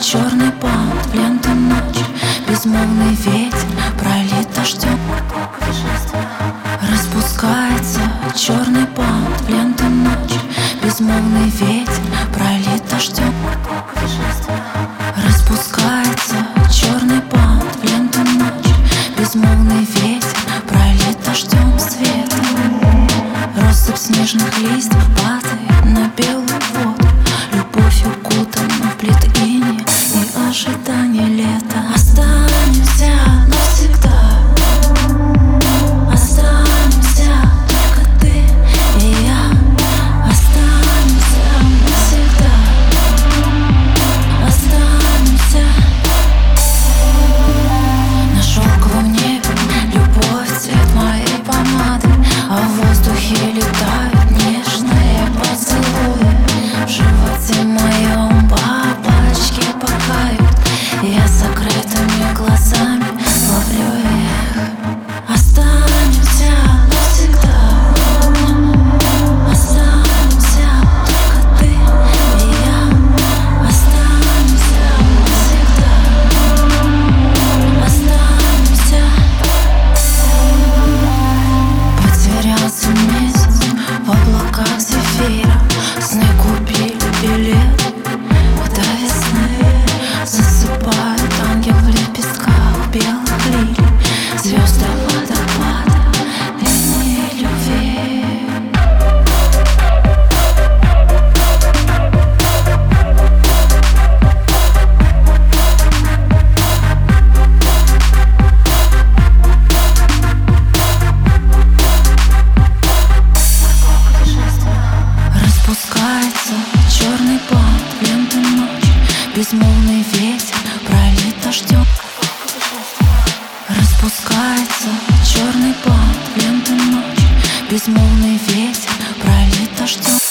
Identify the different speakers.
Speaker 1: черный бант, лента ночь Безмолвный ветер пролит дождем Распускается черный бант, лента ночь Безмолвный ветер пролит дождем Распускается черный бант, лента ночь Безмолвный ветер пролит дождем света Россыпь снежных листьев падает на белую воду Любовь укутана в плит иния Безмолвный ветер пролит дождем Распускается черный бант, лента ночь Безмолвный ветер пролит дождем